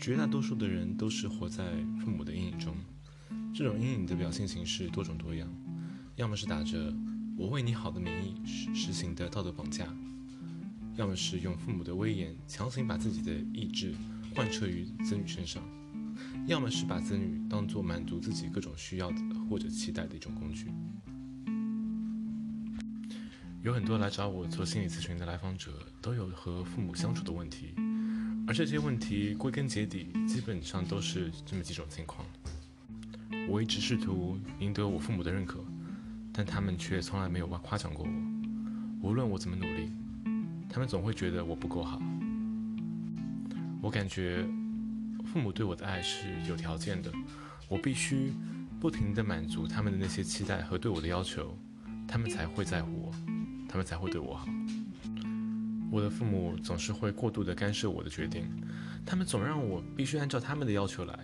绝大多数的人都是活在父母的阴影中，这种阴影的表现形式多种多样，要么是打着“我为你好”的名义实实行的道德绑架，要么是用父母的威严强行把自己的意志贯彻于子女身上，要么是把子女当作满足自己各种需要或者期待的一种工具。有很多来找我做心理咨询的来访者都有和父母相处的问题。而这些问题归根结底，基本上都是这么几种情况。我一直试图赢得我父母的认可，但他们却从来没有夸奖过我。无论我怎么努力，他们总会觉得我不够好。我感觉父母对我的爱是有条件的，我必须不停地满足他们的那些期待和对我的要求，他们才会在乎我，他们才会对我好。我的父母总是会过度的干涉我的决定，他们总让我必须按照他们的要求来，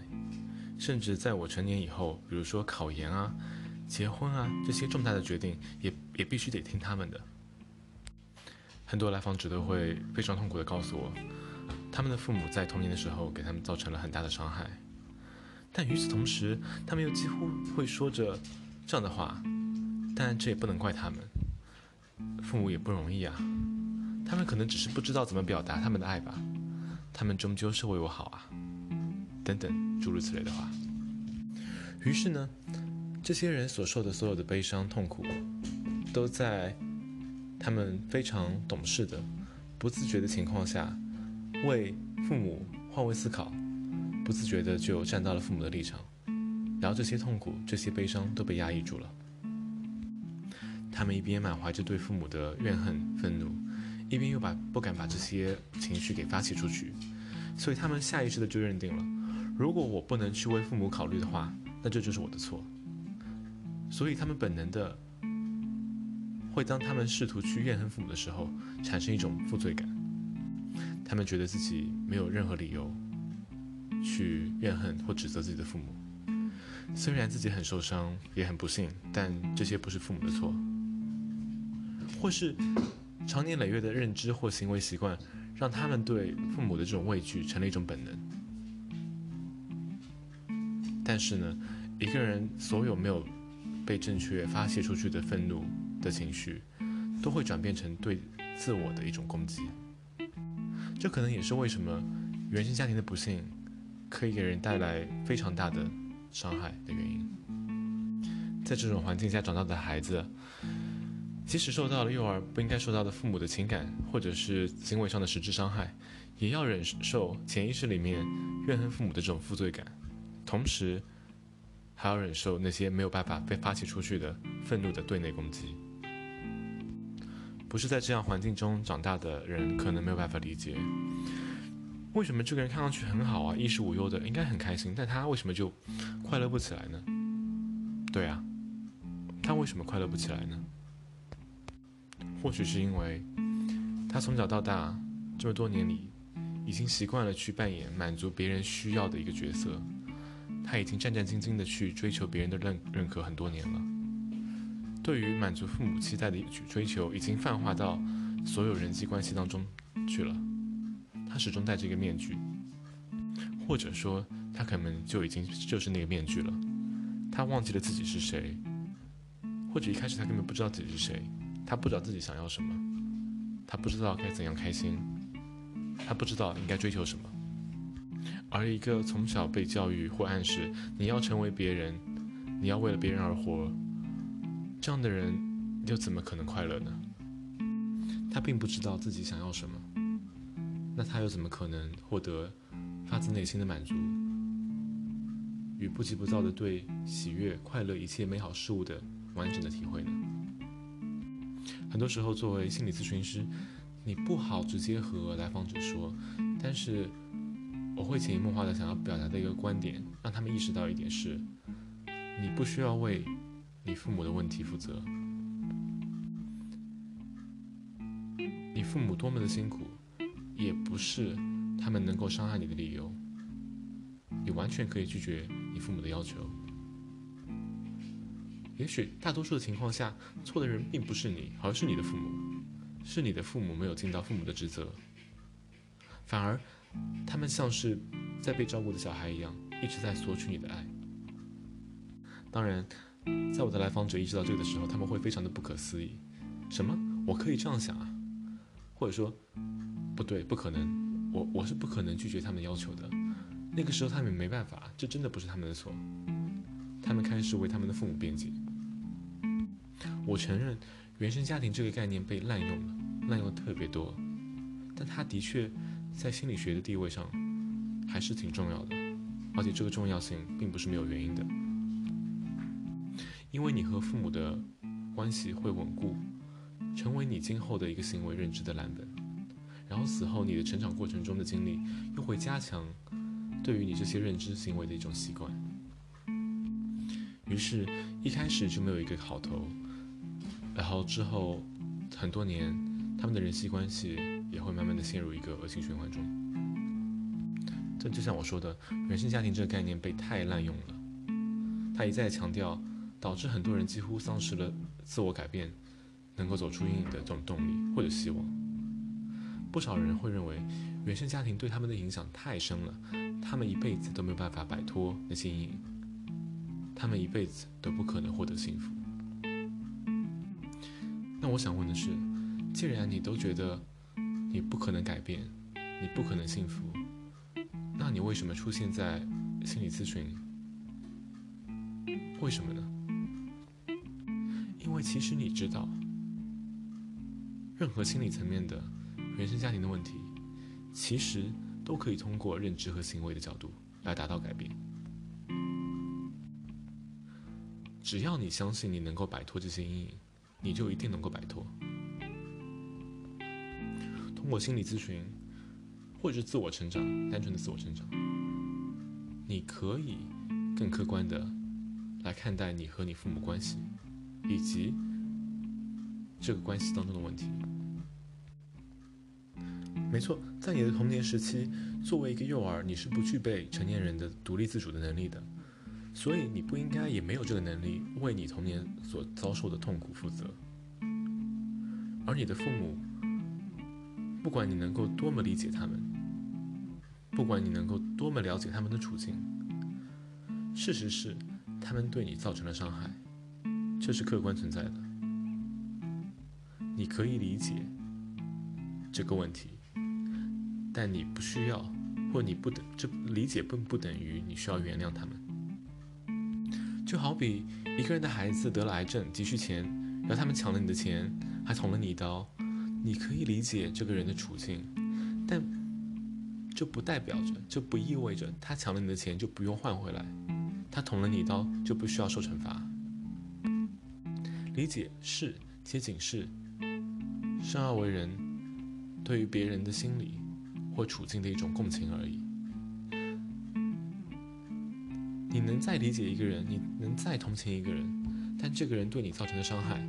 甚至在我成年以后，比如说考研啊、结婚啊这些重大的决定，也也必须得听他们的。很多来访者都会非常痛苦的告诉我，他们的父母在童年的时候给他们造成了很大的伤害，但与此同时，他们又几乎会说着这样的话，但这也不能怪他们，父母也不容易啊。他们可能只是不知道怎么表达他们的爱吧，他们终究是为我好啊，等等诸如此类的话。于是呢，这些人所受的所有的悲伤痛苦，都在他们非常懂事的、不自觉的情况下，为父母换位思考，不自觉的就站到了父母的立场，然后这些痛苦、这些悲伤都被压抑住了。他们一边满怀着对父母的怨恨、愤怒。一边又把不敢把这些情绪给发泄出去，所以他们下意识的就认定了，如果我不能去为父母考虑的话，那这就是我的错。所以他们本能的会当他们试图去怨恨父母的时候，产生一种负罪感。他们觉得自己没有任何理由去怨恨或指责自己的父母，虽然自己很受伤也很不幸，但这些不是父母的错，或是。长年累月的认知或行为习惯，让他们对父母的这种畏惧成了一种本能。但是呢，一个人所有没有被正确发泄出去的愤怒的情绪，都会转变成对自我的一种攻击。这可能也是为什么原生家庭的不幸可以给人带来非常大的伤害的原因。在这种环境下长大的孩子。即使受到了幼儿不应该受到的父母的情感或者是行为上的实质伤害，也要忍受潜意识里面怨恨父母的这种负罪感，同时还要忍受那些没有办法被发泄出去的愤怒的对内攻击。不是在这样环境中长大的人，可能没有办法理解，为什么这个人看上去很好啊，衣食无忧的，应该很开心，但他为什么就快乐不起来呢？对啊，他为什么快乐不起来呢？或许是因为他从小到大这么多年里，已经习惯了去扮演满足别人需要的一个角色，他已经战战兢兢的去追求别人的认认可很多年了。对于满足父母期待的追求，已经泛化到所有人际关系当中去了。他始终戴着一个面具，或者说他可能就已经就是那个面具了。他忘记了自己是谁，或者一开始他根本不知道自己是谁。他不知道自己想要什么，他不知道该怎样开心，他不知道应该追求什么。而一个从小被教育或暗示你要成为别人，你要为了别人而活，这样的人又怎么可能快乐呢？他并不知道自己想要什么，那他又怎么可能获得发自内心的满足与不急不躁的对喜悦、快乐一切美好事物的完整的体会呢？很多时候，作为心理咨询师，你不好直接和来访者说，但是我会潜移默化的想要表达的一个观点，让他们意识到一点是：你不需要为你父母的问题负责，你父母多么的辛苦，也不是他们能够伤害你的理由，你完全可以拒绝你父母的要求。也许大多数的情况下，错的人并不是你，而是你的父母，是你的父母没有尽到父母的职责。反而，他们像是在被照顾的小孩一样，一直在索取你的爱。当然，在我的来访者意识到这个的时候，他们会非常的不可思议：什么？我可以这样想啊？或者说，不对，不可能，我我是不可能拒绝他们要求的。那个时候他们没办法，这真的不是他们的错。他们开始为他们的父母辩解。我承认，原生家庭这个概念被滥用了，滥用的特别多，但它的确在心理学的地位上还是挺重要的，而且这个重要性并不是没有原因的，因为你和父母的关系会稳固，成为你今后的一个行为认知的蓝本，然后死后你的成长过程中的经历又会加强对于你这些认知行为的一种习惯，于是，一开始就没有一个好头。然后之后很多年，他们的人际关系也会慢慢的陷入一个恶性循环中。这就像我说的，原生家庭这个概念被太滥用了，他一再强调，导致很多人几乎丧失了自我改变、能够走出阴影的这种动力或者希望。不少人会认为，原生家庭对他们的影响太深了，他们一辈子都没有办法摆脱那些阴影，他们一辈子都不可能获得幸福。那我想问的是，既然你都觉得你不可能改变，你不可能幸福，那你为什么出现在心理咨询？为什么呢？因为其实你知道，任何心理层面的原生家庭的问题，其实都可以通过认知和行为的角度来达到改变。只要你相信你能够摆脱这些阴影。你就一定能够摆脱。通过心理咨询，或者是自我成长，单纯的自我成长，你可以更客观的来看待你和你父母关系，以及这个关系当中的问题。没错，在你的童年时期，作为一个幼儿，你是不具备成年人的独立自主的能力的。所以你不应该，也没有这个能力为你童年所遭受的痛苦负责。而你的父母，不管你能够多么理解他们，不管你能够多么了解他们的处境，事实是，他们对你造成了伤害，这是客观存在的。你可以理解这个问题，但你不需要，或你不等，这理解并不等于你需要原谅他们。就好比一个人的孩子得了癌症，急需钱，然后他们抢了你的钱，还捅了你一刀，你可以理解这个人的处境，但这不代表着，这不意味着他抢了你的钱就不用换回来，他捅了你一刀就不需要受惩罚。理解是接警示，生而为人，对于别人的心理或处境的一种共情而已。你能再理解一个人，你能再同情一个人，但这个人对你造成的伤害，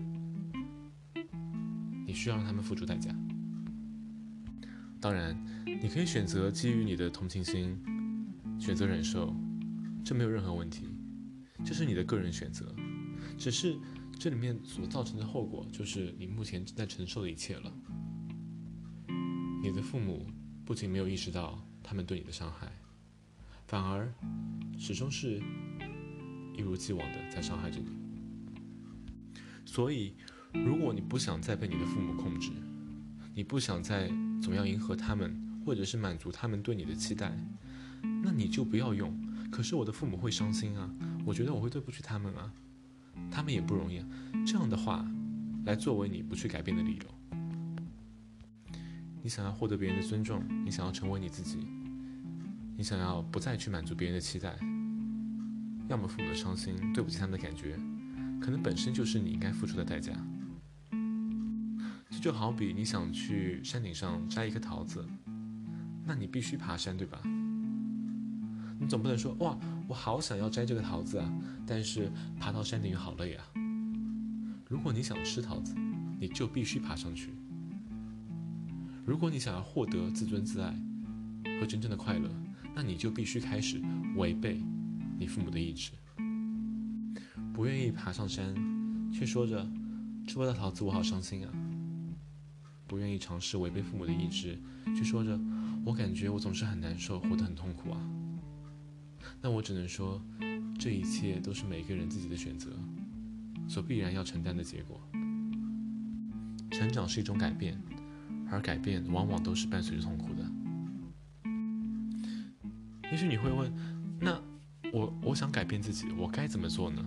你需要让他们付出代价。当然，你可以选择基于你的同情心，选择忍受，这没有任何问题，这是你的个人选择。只是这里面所造成的后果，就是你目前正在承受的一切了。你的父母不仅没有意识到他们对你的伤害。反而，始终是一如既往的在伤害着你。所以，如果你不想再被你的父母控制，你不想再总要迎合他们，或者是满足他们对你的期待，那你就不要用。可是我的父母会伤心啊，我觉得我会对不起他们啊，他们也不容易。这样的话，来作为你不去改变的理由。你想要获得别人的尊重，你想要成为你自己。你想要不再去满足别人的期待，要么父母的伤心，对不起他们的感觉，可能本身就是你应该付出的代价。这就好比你想去山顶上摘一颗桃子，那你必须爬山，对吧？你总不能说哇，我好想要摘这个桃子啊，但是爬到山顶又好累啊。如果你想吃桃子，你就必须爬上去。如果你想要获得自尊自爱和真正的快乐，那你就必须开始违背你父母的意志，不愿意爬上山，却说着吃不到桃子我好伤心啊。不愿意尝试违背父母的意志，却说着“我感觉我总是很难受，活得很痛苦啊”，那我只能说，这一切都是每个人自己的选择，所必然要承担的结果。成长是一种改变，而改变往往都是伴随着痛苦。也许你会问，那我我想改变自己，我该怎么做呢？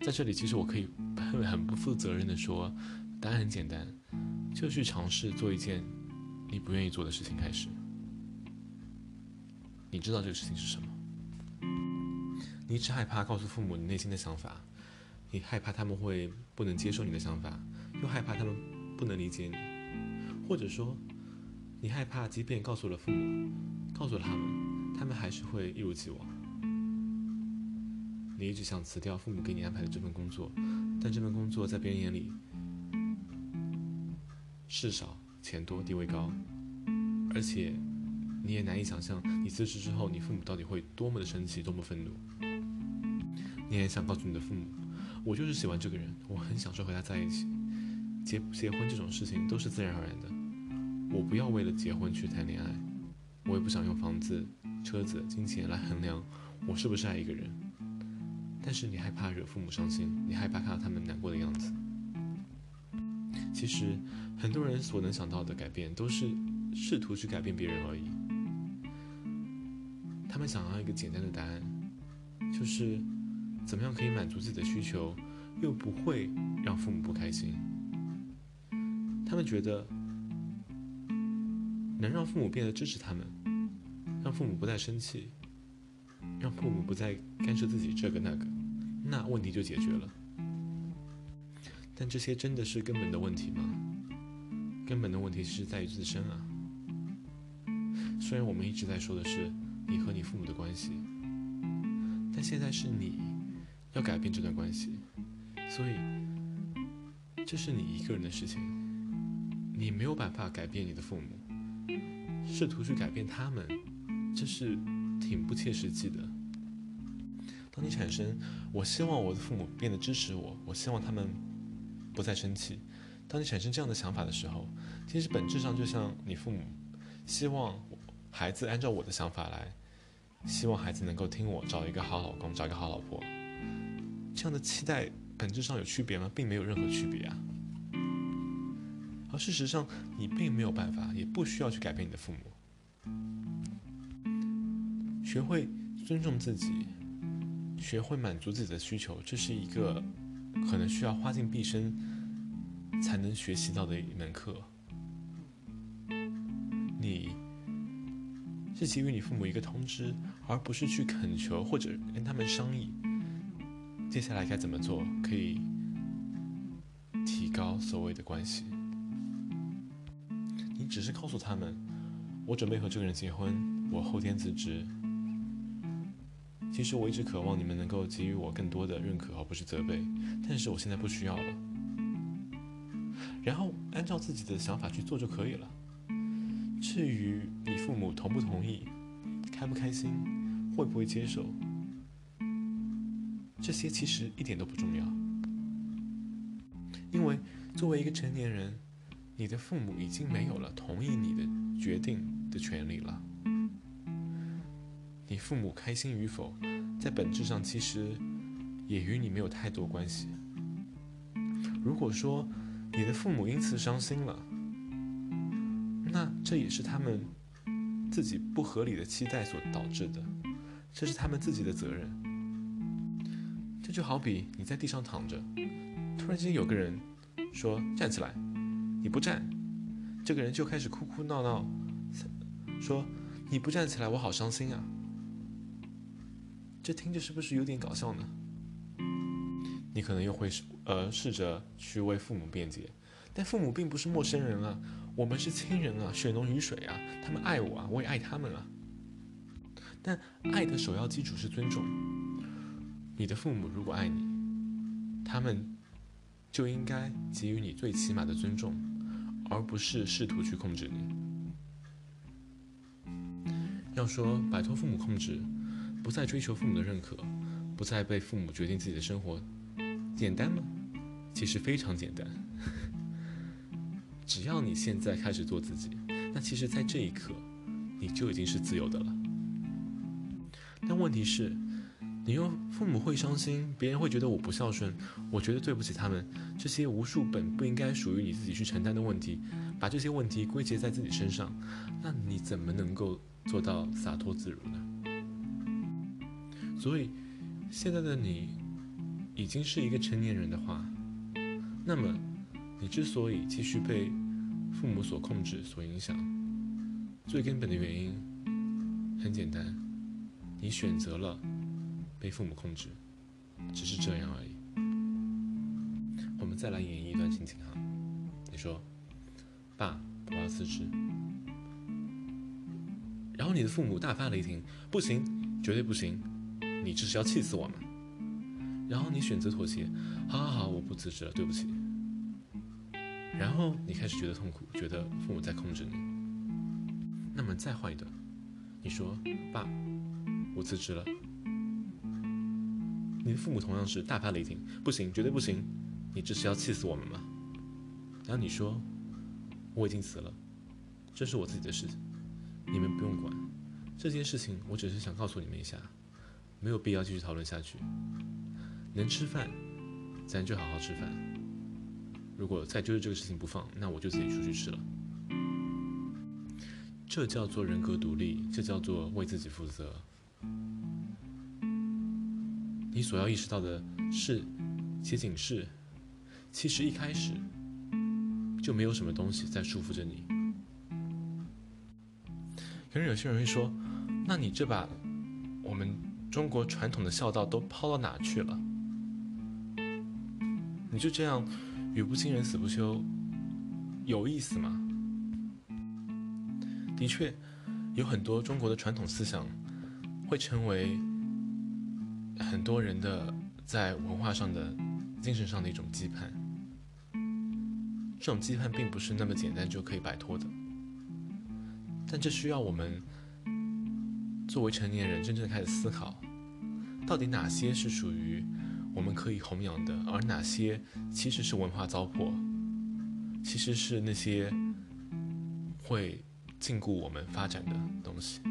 在这里，其实我可以很很不负责任的说，答案很简单，就去尝试做一件你不愿意做的事情开始。你知道这个事情是什么？你只害怕告诉父母你内心的想法，你害怕他们会不能接受你的想法，又害怕他们不能理解你，或者说，你害怕即便告诉了父母，告诉了他们，他们还是会一如既往。你一直想辞掉父母给你安排的这份工作，但这份工作在别人眼里事少钱多地位高，而且你也难以想象你辞职之后，你父母到底会多么的生气，多么愤怒。你也想告诉你的父母，我就是喜欢这个人，我很享受和他在一起，结不结婚这种事情都是自然而然的，我不要为了结婚去谈恋爱，我也不想用房子、车子、金钱来衡量我是不是爱一个人。但是你害怕惹父母伤心，你害怕看到他们难过的样子。其实，很多人所能想到的改变，都是试图去改变别人而已。他们想要一个简单的答案，就是怎么样可以满足自己的需求，又不会让父母不开心。他们觉得，能让父母变得支持他们，让父母不再生气。让父母不再干涉自己这个那个，那问题就解决了。但这些真的是根本的问题吗？根本的问题是在于自身啊。虽然我们一直在说的是你和你父母的关系，但现在是你要改变这段关系，所以这是你一个人的事情，你没有办法改变你的父母，试图去改变他们，这是。挺不切实际的。当你产生“我希望我的父母变得支持我，我希望他们不再生气”，当你产生这样的想法的时候，其实本质上就像你父母希望孩子按照我的想法来，希望孩子能够听我，找一个好老公，找一个好老婆，这样的期待本质上有区别吗？并没有任何区别啊。事实上，你并没有办法，也不需要去改变你的父母。学会尊重自己，学会满足自己的需求，这是一个可能需要花尽毕生才能学习到的一门课。你是给予你父母一个通知，而不是去恳求或者跟他们商议，接下来该怎么做可以提高所谓的关系。只是告诉他们，我准备和这个人结婚，我后天辞职。其实我一直渴望你们能够给予我更多的认可，而不是责备。但是我现在不需要了。然后按照自己的想法去做就可以了。至于你父母同不同意、开不开心、会不会接受，这些其实一点都不重要。因为作为一个成年人，你的父母已经没有了同意你的决定的权利了。你父母开心与否，在本质上其实也与你没有太多关系。如果说你的父母因此伤心了，那这也是他们自己不合理的期待所导致的，这是他们自己的责任。这就好比你在地上躺着，突然间有个人说站起来，你不站，这个人就开始哭哭闹闹，说你不站起来，我好伤心啊。这听着是不是有点搞笑呢？你可能又会试呃试着去为父母辩解，但父母并不是陌生人啊，我们是亲人啊，血浓于水啊，他们爱我啊，我也爱他们啊。但爱的首要基础是尊重。你的父母如果爱你，他们就应该给予你最起码的尊重，而不是试图去控制你。要说摆脱父母控制。不再追求父母的认可，不再被父母决定自己的生活，简单吗？其实非常简单，只要你现在开始做自己，那其实，在这一刻，你就已经是自由的了。但问题是，你用父母会伤心，别人会觉得我不孝顺，我觉得对不起他们，这些无数本不应该属于你自己去承担的问题，把这些问题归结在自己身上，那你怎么能够做到洒脱自如呢？所以，现在的你已经是一个成年人的话，那么你之所以继续被父母所控制、所影响，最根本的原因很简单，你选择了被父母控制，只是这样而已。我们再来演绎一段情景哈，你说：“爸，我要辞职。”然后你的父母大发雷霆：“不行，绝对不行！”你这是要气死我吗？然后你选择妥协，好好好，我不辞职了，对不起。然后你开始觉得痛苦，觉得父母在控制你。那么再换一段，你说爸，我辞职了。你的父母同样是大发雷霆，不行，绝对不行！你这是要气死我们吗？然后你说我已经死了，这是我自己的事情，你们不用管。这件事情我只是想告诉你们一下。没有必要继续讨论下去。能吃饭，咱就好好吃饭。如果再揪着这个事情不放，那我就自己出去吃了。这叫做人格独立，这叫做为自己负责。你所要意识到的是，且警示，其实一开始就没有什么东西在束缚着你。可能有些人会说，那你这把我们。中国传统的孝道都抛到哪去了？你就这样语不惊人死不休，有意思吗？的确，有很多中国的传统思想会成为很多人的在文化上的、精神上的一种羁绊。这种羁绊并不是那么简单就可以摆脱的，但这需要我们。作为成年人，真正开始思考，到底哪些是属于我们可以弘扬的，而哪些其实是文化糟粕，其实是那些会禁锢我们发展的东西。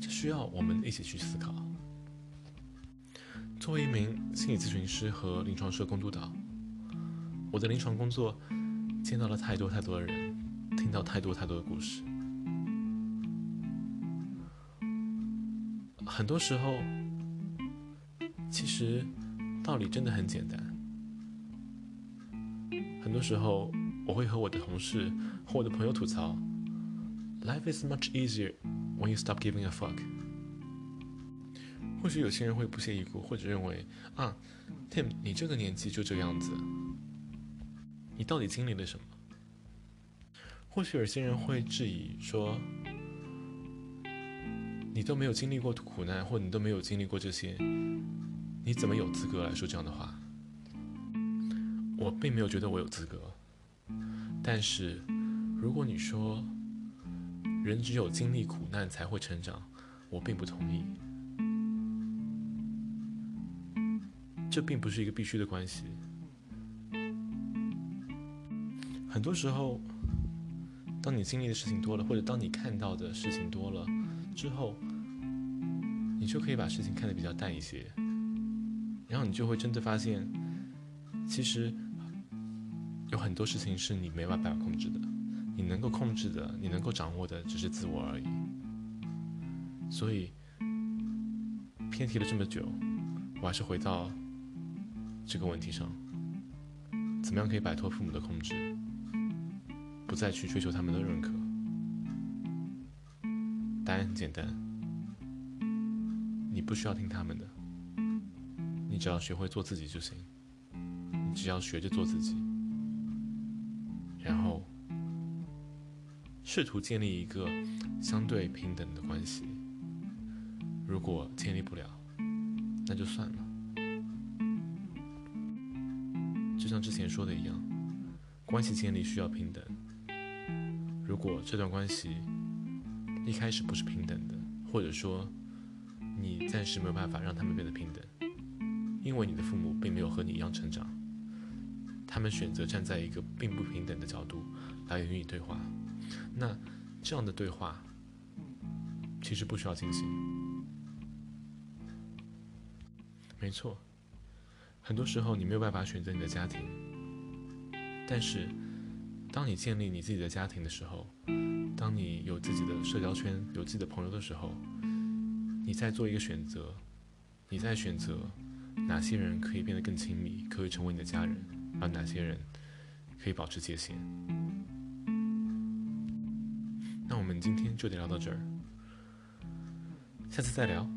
这需要我们一起去思考。作为一名心理咨询师和临床社工督导，我的临床工作见到了太多太多的人，听到太多太多的故事。很多时候，其实道理真的很简单。很多时候，我会和我的同事和我的朋友吐槽：“Life is much easier when you stop giving a fuck。”或许有些人会不屑一顾，或者认为：“啊，Tim，你这个年纪就这样子，你到底经历了什么？”或许有些人会质疑说。你都没有经历过苦难，或你都没有经历过这些，你怎么有资格来说这样的话？我并没有觉得我有资格，但是如果你说人只有经历苦难才会成长，我并不同意。这并不是一个必须的关系。很多时候，当你经历的事情多了，或者当你看到的事情多了。之后，你就可以把事情看得比较淡一些，然后你就会真的发现，其实有很多事情是你没办法控制的，你能够控制的、你能够掌握的只是自我而已。所以，偏题了这么久，我还是回到这个问题上：怎么样可以摆脱父母的控制，不再去追求他们的认可？答案很简单，你不需要听他们的，你只要学会做自己就行。你只要学着做自己，然后试图建立一个相对平等的关系。如果建立不了，那就算了。之前说的一样，关系建立需要平等。如果这段关系，一开始不是平等的，或者说，你暂时没有办法让他们变得平等，因为你的父母并没有和你一样成长。他们选择站在一个并不平等的角度来与你对话。那这样的对话其实不需要进行。没错，很多时候你没有办法选择你的家庭，但是当你建立你自己的家庭的时候，当你有自己的社交圈、有自己的朋友的时候，你在做一个选择，你在选择哪些人可以变得更亲密，可以成为你的家人，而哪些人可以保持界限。那我们今天就得聊到这儿，下次再聊。